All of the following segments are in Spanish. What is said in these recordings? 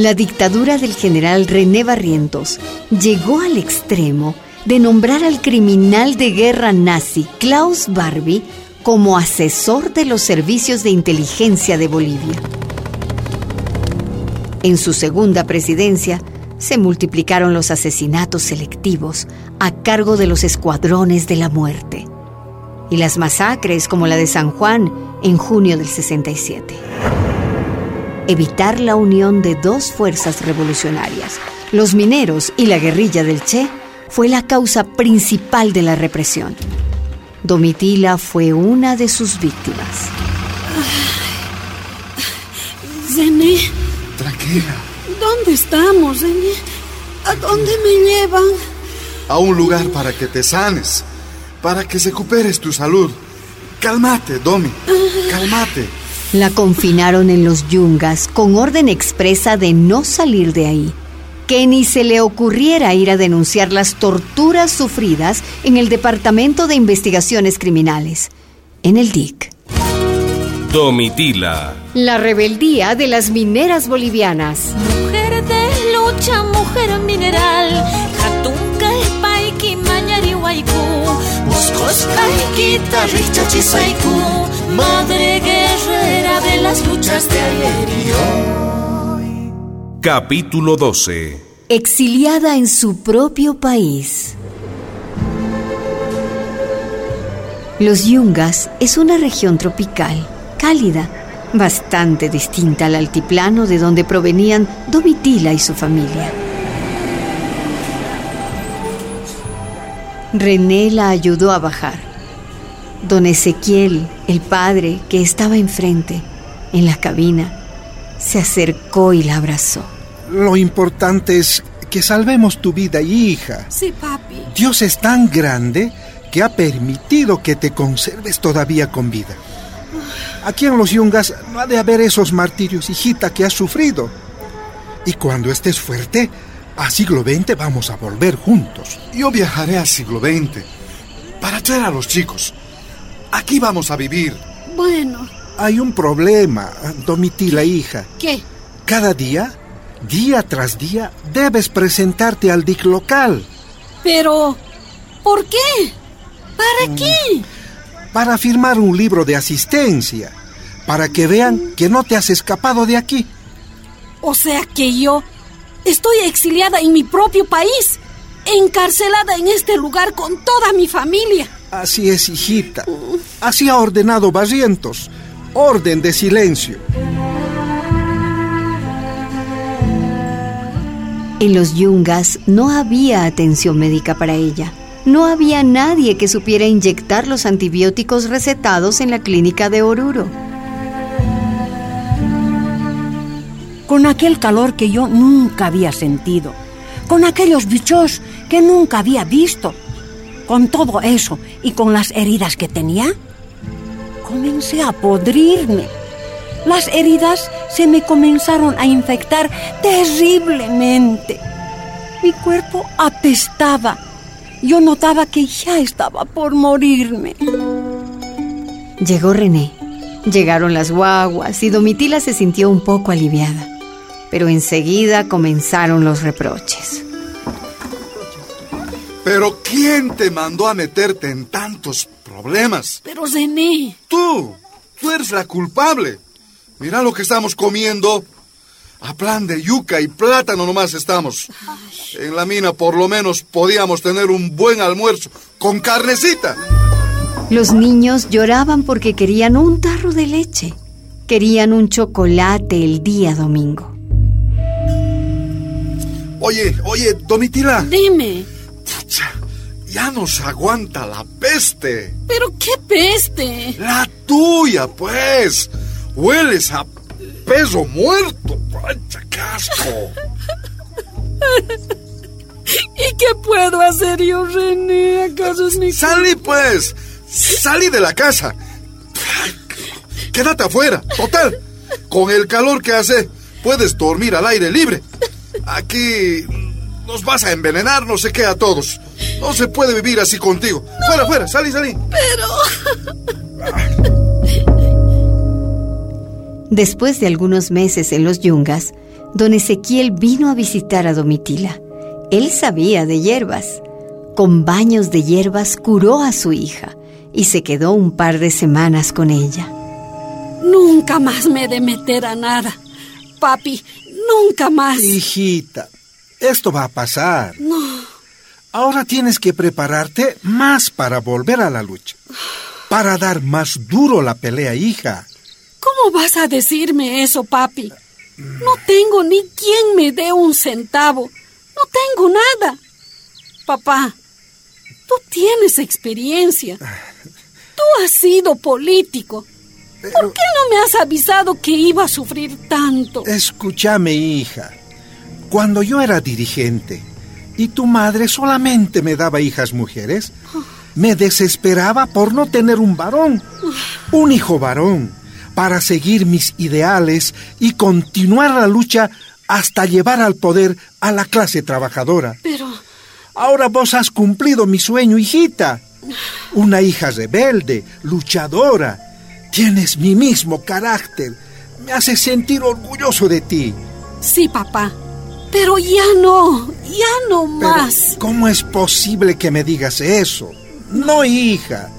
la dictadura del general René Barrientos llegó al extremo de nombrar al criminal de guerra nazi Klaus Barbie como asesor de los servicios de inteligencia de Bolivia. En su segunda presidencia, se multiplicaron los asesinatos selectivos a cargo de los escuadrones de la muerte y las masacres como la de San Juan en junio del 67. Evitar la unión de dos fuerzas revolucionarias, los mineros y la guerrilla del Che, fue la causa principal de la represión. Domitila fue una de sus víctimas. Zené. Tranquila. ¿Dónde estamos, Zené? ¿A dónde me llevan? A un lugar para que te sanes, para que recuperes tu salud. Cálmate, Domi. Cálmate. La confinaron en los yungas con orden expresa de no salir de ahí que ni se le ocurriera ir a denunciar las torturas sufridas en el Departamento de Investigaciones Criminales, en el DIC. Domitila. La rebeldía de las mineras bolivianas. Mujer de lucha, mujer mineral. Katunka, Espaiki, Mañari, Waiku. Moscosca, Iquita, Richachisaiku. Madre guerrera de las luchas de ayer y hoy. Capítulo 12. Exiliada en su propio país. Los Yungas es una región tropical, cálida, bastante distinta al altiplano de donde provenían Domitila y su familia. René la ayudó a bajar. Don Ezequiel, el padre que estaba enfrente, en la cabina, se acercó y la abrazó. Lo importante es que salvemos tu vida, hija. Sí, papi. Dios es tan grande que ha permitido que te conserves todavía con vida. Aquí en los Yungas no ha de haber esos martirios, hijita, que has sufrido. Y cuando estés fuerte, a siglo XX vamos a volver juntos. Yo viajaré a siglo XX para traer a los chicos. Aquí vamos a vivir. Bueno, Hay un problema, Domitila, hija. ¿qué? Cada día, día tras día, debes presentarte al DIC local Pero, ¿por qué? ¿Para qué? para firmar un libro de asistencia, para que vean que no te has escapado de aquí. O sea que yo estoy exiliada en mi propio país, encarcelada en este lugar con toda mi familia. Así es, hijita. Así ha ordenado Barrientos. Orden de silencio. En los Yungas no había atención médica para ella. No había nadie que supiera inyectar los antibióticos recetados en la clínica de Oruro. Con aquel calor que yo nunca había sentido, con aquellos bichos que nunca había visto, con todo eso y con las heridas que tenía, comencé a podrirme. Las heridas se me comenzaron a infectar terriblemente. Mi cuerpo apestaba. Yo notaba que ya estaba por morirme. Llegó René. Llegaron las guaguas y Domitila se sintió un poco aliviada. Pero enseguida comenzaron los reproches. Pero ¿quién te mandó a meterte en tantos problemas? Pero Zené, Tú. Tú eres la culpable. Mira lo que estamos comiendo. A plan de yuca y plátano nomás estamos. En la mina por lo menos podíamos tener un buen almuerzo con carnecita. Los niños lloraban porque querían un tarro de leche. Querían un chocolate el día domingo. Oye, oye, Domitila. dime, Pucha, ya nos aguanta la peste. ¿pero qué peste? La tuya, pues. Hueles a perro muerto. Pucha, qué asco. ¿Y qué puedo hacer yo, René? ¿Acaso es mi Salí, pues. Salí de la casa. Quédate afuera. Total. Con el calor que hace, puedes dormir al aire libre. Aquí nos vas a envenenar, no sé qué, a todos. No se puede vivir así contigo. Fuera, fuera, salí, salí. Después de algunos meses en los Yungas, don Ezequiel vino a visitar a Domitila. Él sabía de hierbas. Con baños de hierbas curó a su hija y se quedó un par de semanas con ella. Nunca más me he de meter a nada. Papi, nunca más. Hijita, esto va a pasar. No, Ahora tienes que prepararte más para volver a la lucha. Para dar más duro la pelea, hija. ¿cómo vas a decirme eso, papi? No tengo ni quien me dé un centavo. No tengo nada. Papá, tú tienes experiencia. Tú has sido político. ¿Por qué no me has avisado que iba a sufrir tanto? Escúchame, hija. Cuando yo era dirigente y tu madre solamente me daba hijas mujeres, me desesperaba por no tener un varón, un hijo varón, para seguir mis ideales y continuar la lucha hasta llevar al poder a la clase trabajadora. Pero, Ahora vos has cumplido mi sueño, hijita. Una hija rebelde, luchadora. Tienes mi mismo carácter. Me hace sentir orgulloso de ti. sí, papá. Pero ya no, ya no Pero, más. ¿cómo es posible que me digas eso? No, hija.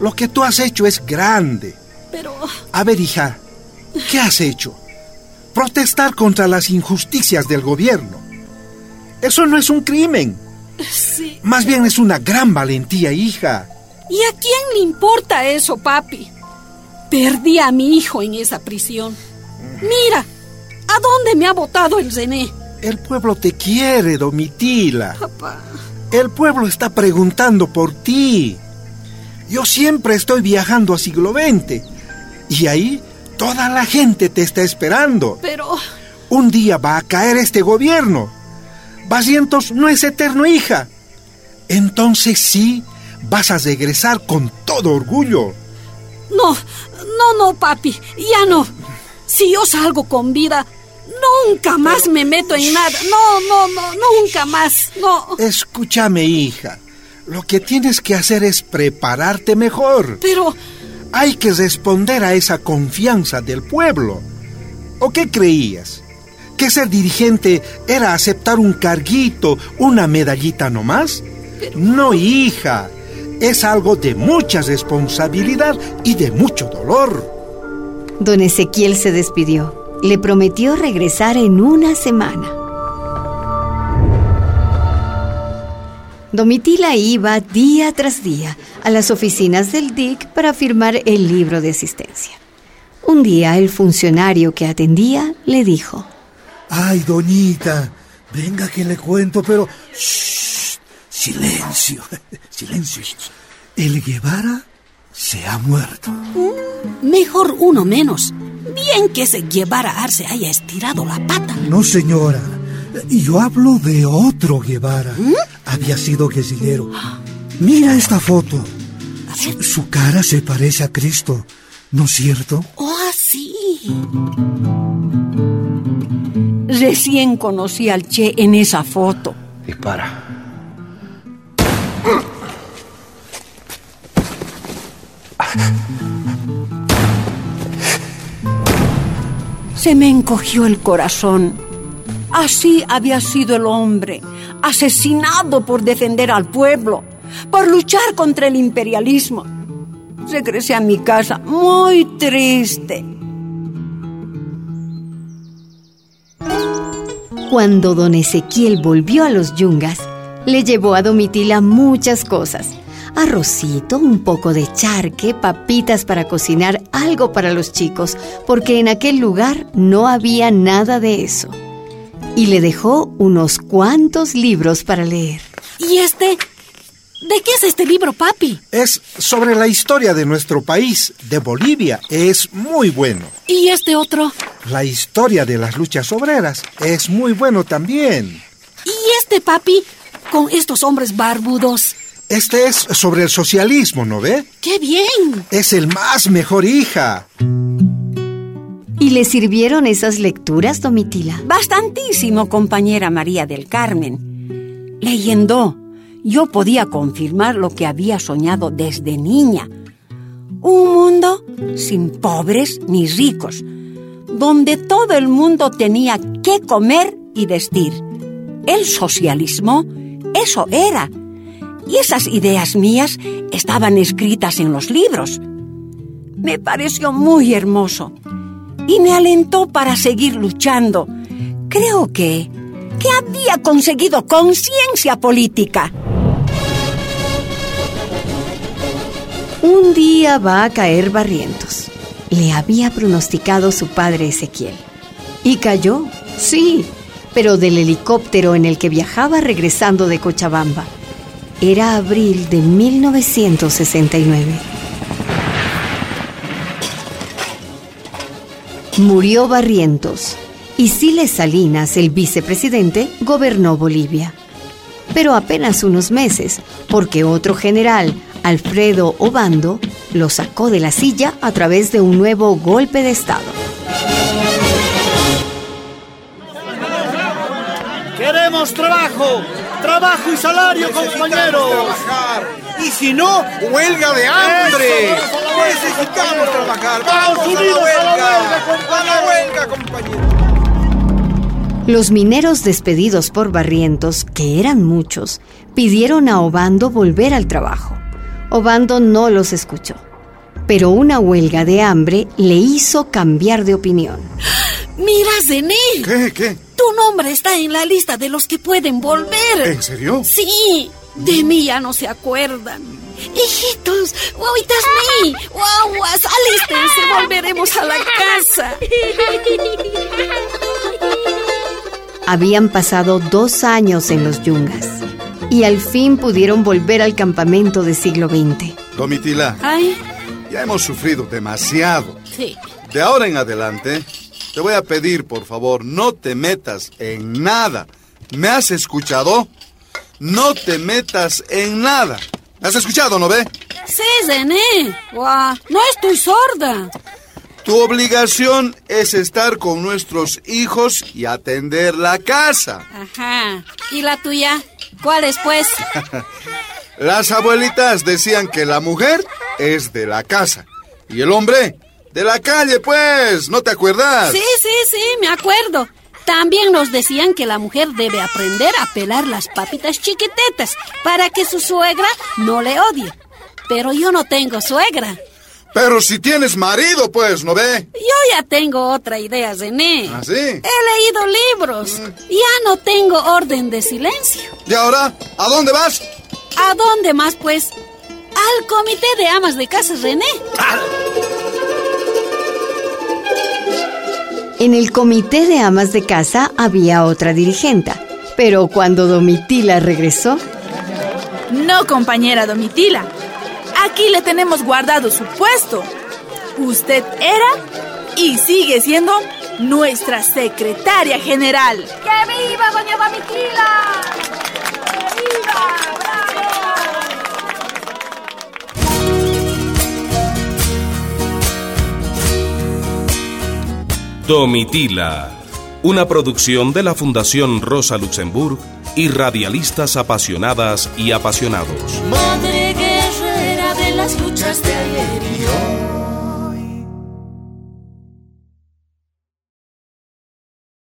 Lo que tú has hecho es grande. Pero, A ver, hija, ¿qué has hecho? Protestar contra las injusticias del gobierno. Eso no es un crimen. sí. Más bien es una gran valentía, hija. ¿Y a quién le importa eso, papi? Perdí a mi hijo en esa prisión. Mira, ¿a dónde me ha botado el René? El pueblo te quiere, Domitila. Papá. El pueblo está preguntando por ti. Yo siempre estoy viajando a siglo XX. Y ahí toda la gente te está esperando. Pero, Un día va a caer este gobierno. Basientos no es eterno, hija. Entonces sí, vas a regresar con todo orgullo. no, no, no, papi, ya no. Si yo salgo con vida, nunca más me meto en nada. No, no, no, nunca más, no. Escúchame, hija. Lo que tienes que hacer es prepararte mejor. Pero, Hay que responder a esa confianza del pueblo. ¿O qué creías? ¿Que ser dirigente era aceptar un carguito, una medallita nomás? No, hija. Es algo de mucha responsabilidad y de mucho dolor. Don Ezequiel se despidió. Le prometió regresar en una semana. Domitila iba día tras día a las oficinas del DIC para firmar el libro de asistencia. Un día el funcionario que atendía le dijo, Ay, doñita, venga que le cuento, pero... Shh, silencio, silencio. El Guevara se ha muerto. mejor uno menos. Bien que ese Guevara Arce haya estirado la pata. No, señora. Yo hablo de otro Guevara. Había sido guerrillero. Mira esta foto. Su, su cara se parece a Cristo, ¿no es cierto? Oh, sí. Recién conocí al Che en esa foto. Dispara. Se me encogió el corazón. Así había sido el hombre, asesinado por defender al pueblo, por luchar contra el imperialismo. Regresé a mi casa muy triste. Cuando don Ezequiel volvió a los yungas, le llevó a Domitila muchas cosas. Arrocito, un poco de charque, papitas para cocinar, algo para los chicos, porque en aquel lugar no había nada de eso. Y le dejó unos cuantos libros para leer. ¿Y este? ¿De qué es este libro, papi? Es sobre la historia de nuestro país, de Bolivia. Es muy bueno. ¿Y este otro? La historia de las luchas obreras es muy bueno también. ¿Y este, papi? Con estos hombres barbudos. Este es sobre el socialismo, ¿no ve? ¡Qué bien! Es el más mejor hija. ¿Y le sirvieron esas lecturas, Domitila? Bastantísimo, compañera María del Carmen. Leyendo, yo podía confirmar lo que había soñado desde niña. Un mundo sin pobres ni ricos, donde todo el mundo tenía que comer y vestir. El socialismo, eso era. Y esas ideas mías estaban escritas en los libros. Me pareció muy hermoso y me alentó para seguir luchando. Creo que, que había conseguido conciencia política. Un día va a caer Barrientos. Le había pronosticado su padre Ezequiel. Y cayó, sí, pero del helicóptero en el que viajaba regresando de Cochabamba. Era abril de 1969. Murió Barrientos y Siles Salinas, el vicepresidente, gobernó Bolivia. Pero apenas unos meses, porque otro general, Alfredo Obando, lo sacó de la silla a través de un nuevo golpe de Estado. Queremos trabajo, trabajo y salario, compañeros. Y si no, huelga de hambre. Necesitamos trabajar. Vamos a la huelga. A la huelga, compañeros. Los mineros despedidos por Barrientos, que eran muchos, pidieron a Obando volver al trabajo. Obando no los escuchó, pero una huelga de hambre le hizo cambiar de opinión. Mira, Zené. ¿Qué? ¿Qué? Tu nombre está en la lista de los que pueden volver. ¿En serio? Sí, de mí ya no se acuerdan. Hijitos, guaguitas mí, guaguas, alístense, volveremos a la casa. Habían pasado dos años en los yungas y al fin pudieron volver al campamento de siglo XX. Domitila, Ay, ya hemos sufrido demasiado. sí. De ahora en adelante, te voy a pedir, por favor, no te metas en nada. ¿Me has escuchado? No te metas en nada. ¿Me has escuchado, no ve? Sí, Zené. Guau, no estoy sorda. Tu obligación es estar con nuestros hijos y atender la casa. Ajá. ¿Y la tuya? ¿Cuál es, pues? Las abuelitas decían que la mujer es de la casa y el hombre de la calle, pues. ¿No te acuerdas? Sí, sí, sí, me acuerdo. También nos decían que la mujer debe aprender a pelar las papitas chiquitetas para que su suegra no le odie. Pero yo no tengo suegra. Pero si tienes marido, pues, ¿no ve? Yo ya tengo otra idea, Zené. ¿Ah, sí? He leído libros. Ya no tengo orden de silencio. ¿Y ahora? ¿A dónde vas? ¿A dónde más, pues? Al comité de amas de casa, René. En el comité de amas de casa había otra dirigenta, pero cuando Domitila regresó, No, compañera Domitila. Aquí le tenemos guardado su puesto. Usted era y sigue siendo nuestra secretaria general. ¡Que viva doña Domitila! ¡Que viva! Domitila, una producción de la Fundación Rosa Luxemburg y radialistas apasionadas y apasionados. Madre guerrera de las luchas de ayer.